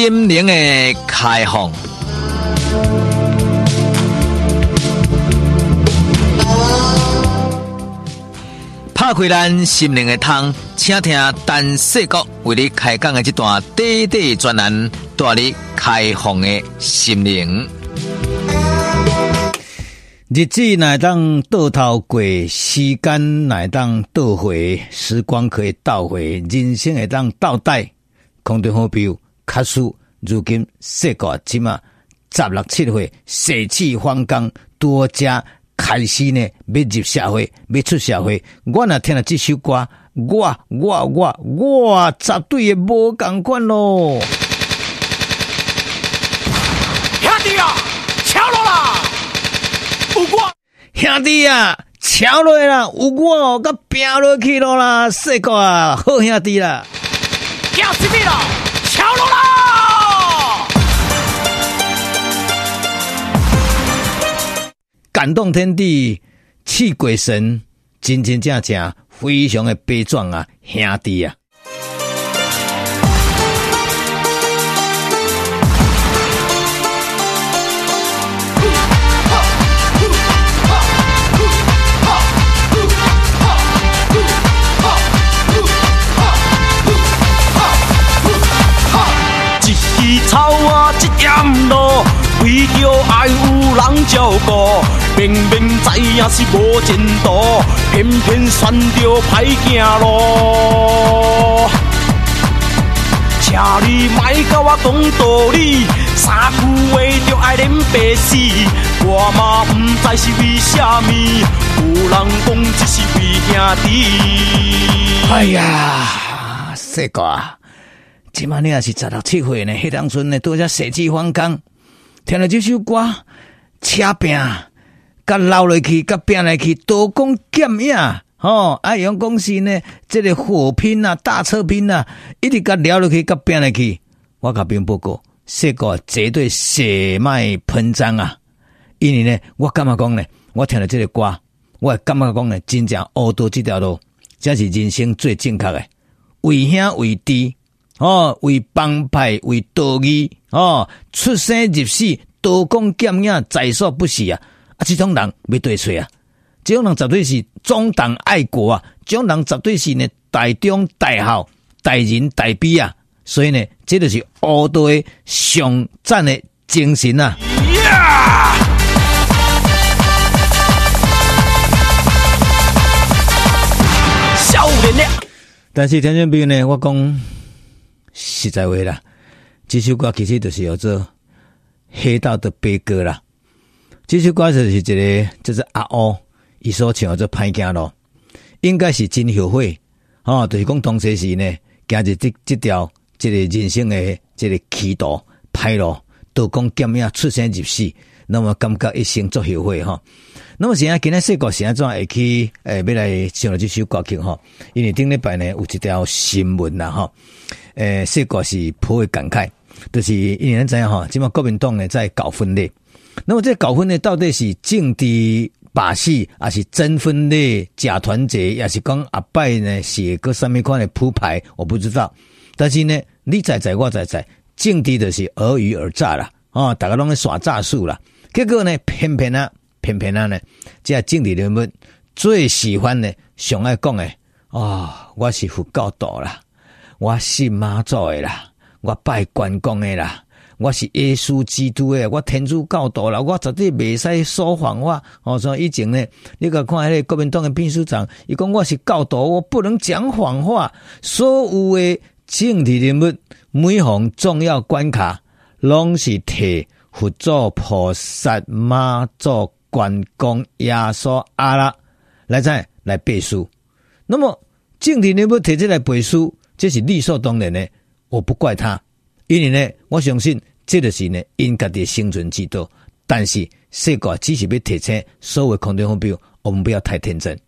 心灵的开放。拍开咱心灵的窗，请听陈世国为你开讲的这段短短专栏，带你开放的心灵。日子乃当倒头过，时间乃当倒回，时光可以倒回，人生会当倒带。空中好朋友，卡叔，如今世界即嘛十六七岁，血气方刚，多加开始呢，要入社会，要出社会。我若听了这首歌，我我我我绝对也无共款咯。兄弟啊，敲落啦！有我，兄弟啊，超落啦！有我甲拼落去咯啦！世国啊，好兄弟啦！要死命啦！感动天地，泣鬼神，真真正正非常的悲壮啊，兄弟啊！草啊，一点路，为着爱有照顾，明明知影是无前途，偏偏选着歹行路。请你莫甲我讲道理，三句话就爱连白死，我嘛不知是为虾米，有人讲这是为兄弟。哎呀，世国。起码你也是十六七岁呢，迄当阵呢，拄则血气方刚，听了这首歌，车拼，甲捞落去，甲拼来去，刀光剑影，吼，爱用讲是呢，这个火拼啊，大车拼啊，一直甲撩落去，甲拼来去，我甲并报告，世国绝对血脉喷张啊！因为呢，我感觉讲呢，我听了这个歌，我感觉讲呢，真正乌道这条路，才是人生最正确的，为兄为弟。哦，为帮派为道义哦，出生入死，刀光剑影在所不惜啊！啊，这种人要对错啊！这种人绝对是忠党爱国啊！这种人绝对是呢大忠大孝、大仁大悲啊！所以呢，这就是乌道的上战的精神啊!少年的，但是听众朋友呢，我讲。实在话啦，这首歌其实就是叫做黑道的悲歌啦。这首歌就是一个就是阿欧伊所唱做歹行路，应该是真后悔哦。就是讲当时时呢，行入这这条这个人生的这个歧途歹路，刀光剑影出生入死，那么感觉一生做后悔哈。那么现在今天说国现在怎会去诶、要来唱了这首歌曲哈？因为顶礼拜呢有一条新闻啦哈。诶，世国是颇为感慨，就是因为咱知影哈，即马国民党呢在搞分裂，那么这搞分裂到底是政治把戏，还是真分裂假团结，还是讲阿拜呢写个什么款的铺排，我不知道。但是呢，你在在我在在，政治就是尔虞尔诈啦，啊，大家拢在耍诈术啦。结果呢，偏偏啊，偏偏啊呢，这政治人物最喜欢呢，上爱讲诶，啊，我是佛教徒啦。我信妈祖的啦，我拜关公的啦，我是耶稣基督的，我天主教徒啦，我绝对袂使说谎话。哦，所以以前呢，你个看迄个国民党的秘书长，伊讲我是教徒，我不能讲谎话。所有的政治人物，每逢重要关卡，拢是替佛祖、菩萨、妈祖、关公、耶稣、阿拉来在来背书。那么政治人物提出来背书。这是理所当然的，我不怪他，因为呢，我相信这就是呢因家的生存之道。但是世界只是要提醒所有空中目标，我们不要太天真，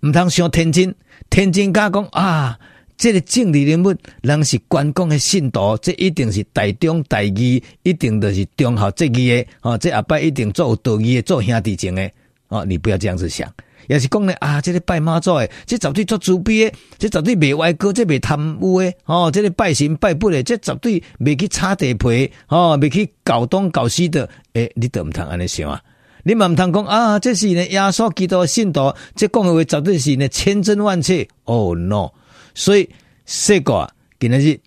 唔通想天真，天真假讲啊，这个政治人物人是关公的信徒，这一定是大忠大义，一定都是忠孝节义的，哦，这阿伯一定做有道义的，做兄弟情的，哦，你不要这样子想。也是讲咧啊，这个拜妈祖诶，即绝对做慈悲诶，即绝对袂歪歌，这袂贪污诶，哦，这个拜神拜佛诶，即绝对袂去擦地皮，哦，袂去搞东搞西的，诶、你都毋通安尼想啊，你嘛毋通讲啊，即是呢耶稣基督信徒，即讲诶话绝对是呢千真万确，哦 no，所以说过今日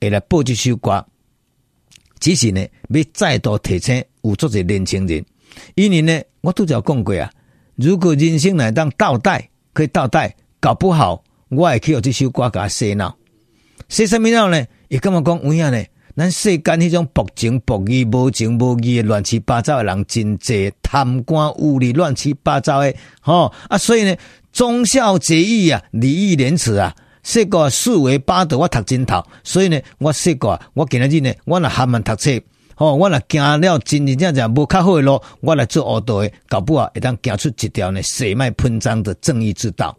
会来播一首歌，只是呢要再度提醒有足侪年轻人，因为呢，我拄则讲过啊。如果人生来当倒带，可以倒带，搞不好我会去用这首歌给他洗脑。洗什么脑呢？伊干嘛讲有影呢？咱世间迄种薄情薄义、无情无义的乱七八糟的人真济，贪官污吏乱七八糟的，吼啊！所以呢，忠孝节义啊，礼义廉耻啊，说个四维八德，我读真透。所以呢，我说过，我今日呢，我若还蛮读册。哦，我若行了真真正正无较好的路，我来做黑道的，搞不好会当行出一条呢血脉喷张的正义之道。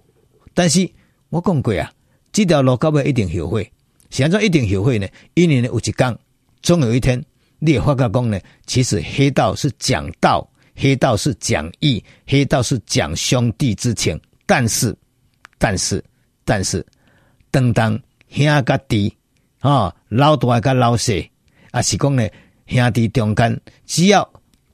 但是我讲过啊，这条路到尾一定后悔。现在一定后悔呢？因为呢有一天，总有一天，你会发觉讲呢，其实黑道是讲道，黑道是讲义，黑道是讲兄弟之情。但是，但是，但是，当当兄甲弟啊，老大甲老细，啊是讲呢。兄弟中间，只要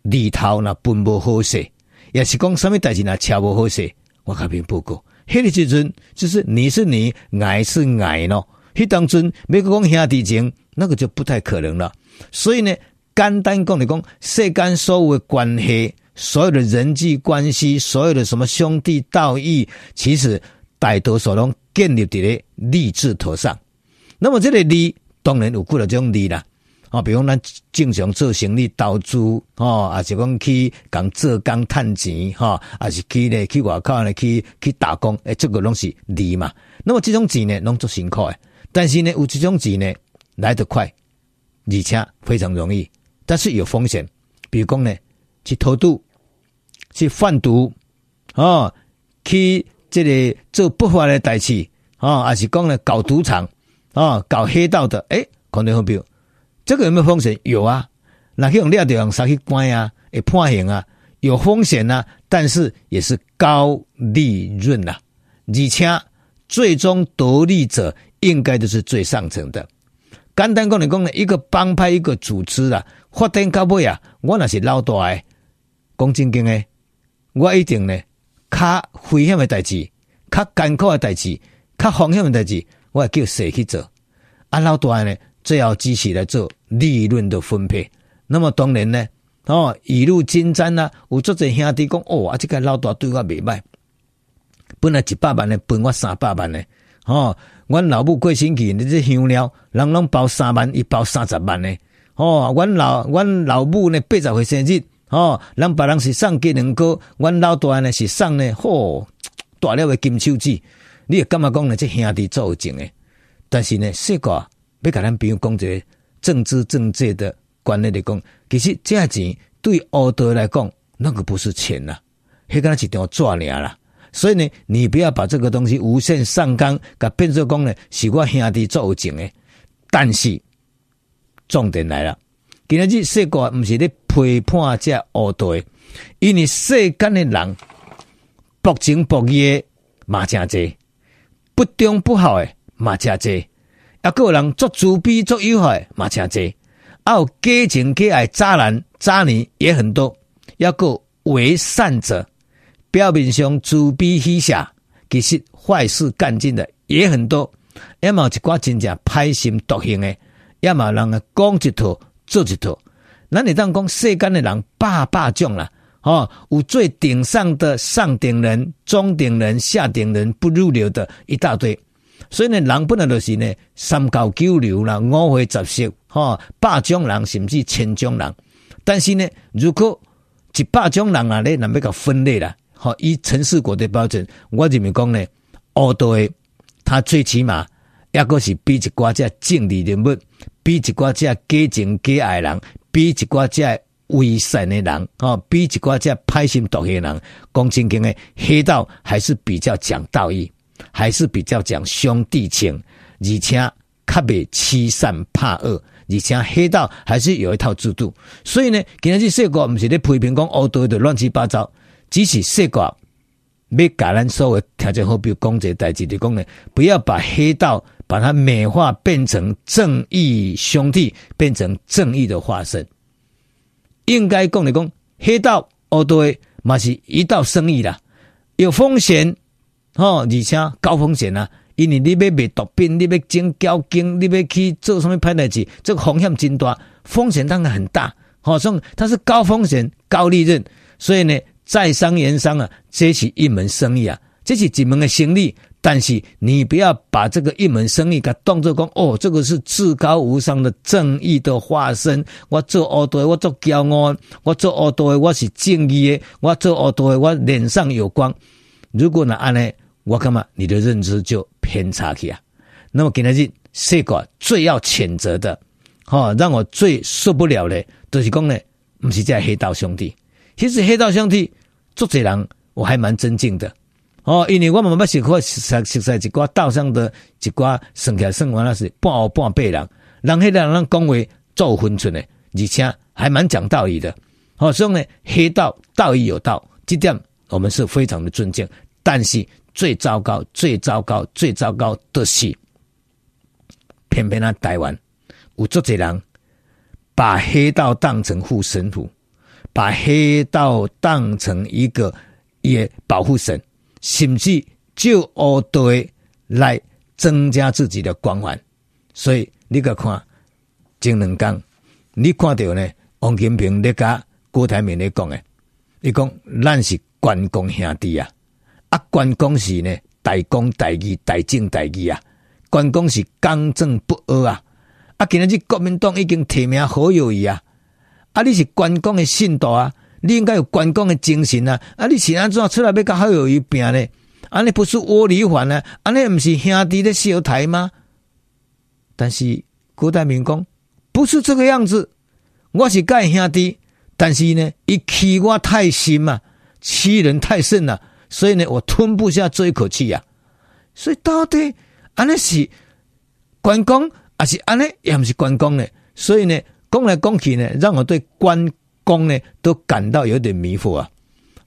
里头那分不好势，也是讲什么代志那恰不好势，我甲恁报告。迄个时阵就是你是你，爱是爱咯。迄当阵，每个讲兄弟情，那个就不太可能了。所以呢，简单讲来讲，世间所有的关系，所有的人际关系，所有的什么兄弟道义，其实大多数拢建立伫咧利字头上。那么这个利，当然有几多种利啦。啊，比如咱正常做生意、投资，哦，还是讲去讲做工赚钱，哈，还是去咧去外口咧去去打工，诶，这个拢是利嘛。那么这种钱呢，拢做辛苦诶，但是呢，有这种钱呢，来得快，而且非常容易，但是有风险。比如讲呢，去偷渡、去贩毒，哦，去这里做不法的代志，啊，还是讲呢搞赌场，啊，搞黑道的，诶，可能会比如。这个有没有风险？有啊，那去用料就用啥去关啊？会判刑啊？有风险啊，但是也是高利润呐、啊，而且最终得利者应该都是最上层的。简单讲来讲呢，一个帮派一个组织啊，发展到尾啊，我那是老大诶，讲正经诶，我一定呢，较危险的代志，较艰苦的代志，较风险的代志，我会叫谁去做？啊，老大呢？最后支持来做利润的分配，那么当然呢，哦，雨露均沾啊。有足侪兄弟讲，哦，啊，这个老大对我袂歹，本来一百万的，分我三百万的。哦，阮老母过星期，你这香料，人拢包三万，伊包三十万的。哦，阮老阮老母呢，八十岁生日，哦，人别人是送鸡两个，阮老大呢是送呢，嚯、哦，大了的金手指，你也干嘛讲呢？这兄弟做情的，但是呢，说过。要甲咱朋友讲一个政治正确的观念来讲，其实这钱对黑道来讲，那个不是钱呐，迄个是一条纸尔啦。所以呢，你不要把这个东西无限上纲，甲变做讲呢，是我兄弟做有情诶。但是重点来了，今日世界毋是咧批判这黑道，因为世间的人薄情薄义嘛真济，不忠不好诶嘛真济。啊，个人做自卑、做有害嘛，真侪；啊，有假情假爱、渣男渣女也很多。抑个为善者，表面上自卑虚假，其实坏事干尽的也很多。要么一寡真正歹心毒性的，要么人啊讲一套做一套。那你当讲世间的人百百种啦，哦，有最顶上的上顶人、中顶人、下顶人，不入流的一大堆。所以呢，人本来就是呢，三教九流啦，五花杂色，哈，百种人甚至千种人。但是呢，如果一百种人啊，咧，那要搞分类啦，好，以城市国的标准，我认为讲呢，黑道的他最起码，抑个是比一寡只正义人物，比一寡只假情假爱人，比一寡只伪善的人，哈，比一寡只歹心毒的人，讲真经的黑道还是比较讲道义。还是比较讲兄弟情，而且较袂欺善怕恶，而且黑道还是有一套制度。所以呢，今日这世界不是咧批评讲黑道的乱七八糟，只是世界要甲咱所有听众好朋友讲一个代志，就讲呢，不要把黑道把它美化，变成正义兄弟，变成正义的化身。应该讲的讲，黑道哦对，嘛是一道生意啦，有风险哦，而且高风险啊，因为你要卖毒品，你要整交警，你要去做什么歹代志，这个风险真大，风险当然很大。好，所以它是高风险高利润，所以呢。在商言商啊，这是一门生意啊，这是几门的生意。但是你不要把这个一门生意给当作讲哦，这个是至高无上的正义的化身。我做恶道，我做骄傲；我做恶道，我是正义的。我做恶道，我脸上有光。如果那安呢，我看嘛，你的认知就偏差去啊。那么给他去谁个最要谴责的？哈，让我最受不了的，就是讲呢，不是这黑道兄弟，其实黑道兄弟。做这人我还蛮尊敬的哦，因为我们不是说实实在一挂道上的一挂生起来生完那是半黑半白人，人黑的人讲话做分寸的，而且还蛮讲道义的。哦，所以呢，黑道道义有道，这点我们是非常的尊敬。但是最糟糕、最糟糕、最糟糕的是，偏偏啊台湾有做这人把黑道当成护身符。把黑道当成一个也保护神，甚至就恶对来增加自己的光环。所以你个看，前两天你看到呢？王金平咧甲郭台铭咧讲诶，伊讲咱是关公兄弟啊，啊关公是呢大公大义、大正大义啊，关公是刚正不阿啊，啊今日国民党已经提名好友宜啊。啊！你是关公的信徒啊，你应该有关公的精神啊！啊！你是安怎出来要甲好友一拼呢？啊！你不是窝里反呢？啊！你不是兄弟的小台吗？但是郭台铭讲不是这个样子，我是甲伊兄弟，但是呢，伊欺我太深嘛，欺人太甚了，所以呢，我吞不下这一口气呀、啊。所以到底安尼是关公，还是安尼也不是关公呢？所以呢？讲来讲去呢，让我对关公呢都感到有点迷惑啊。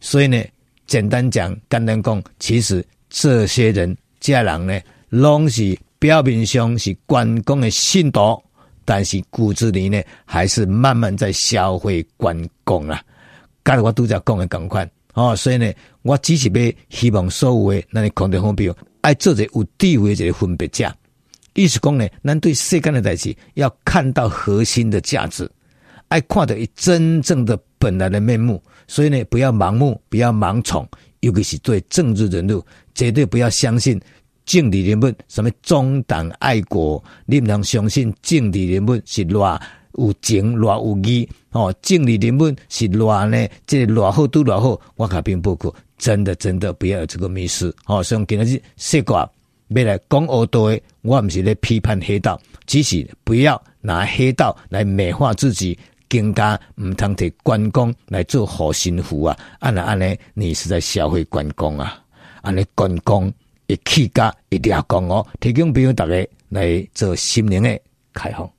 所以呢，简单讲，简单讲，其实这些人家人呢，拢是表面上是关公的信徒，但是骨子里呢，还是慢慢在消费关公啊。刚才我都在讲的赶快哦，所以呢，我只是要希望所有的那里空调方面，爱做者有地位一个分别者。意思讲呢，咱对世间的代志要看到核心的价值，爱看到伊真正的本来的面目。所以呢，不要盲目，不要盲从，尤其是对政治人物，绝对不要相信政治人物什么忠党爱国。你不能相信政治人物是偌有情偌有义哦，政治人们是偌呢，这偌好都偌好。我卡并不可，真的真的不要有这个迷失哦。所以今日说话。未来讲恶道的，我不是咧批判黑道，只是不要拿黑道来美化自己，更加唔通替关公来做护身符啊！按呢按呢，你是在消费关公啊！按呢关公一气家一定要讲哦，提供俾大家来做心灵的开放。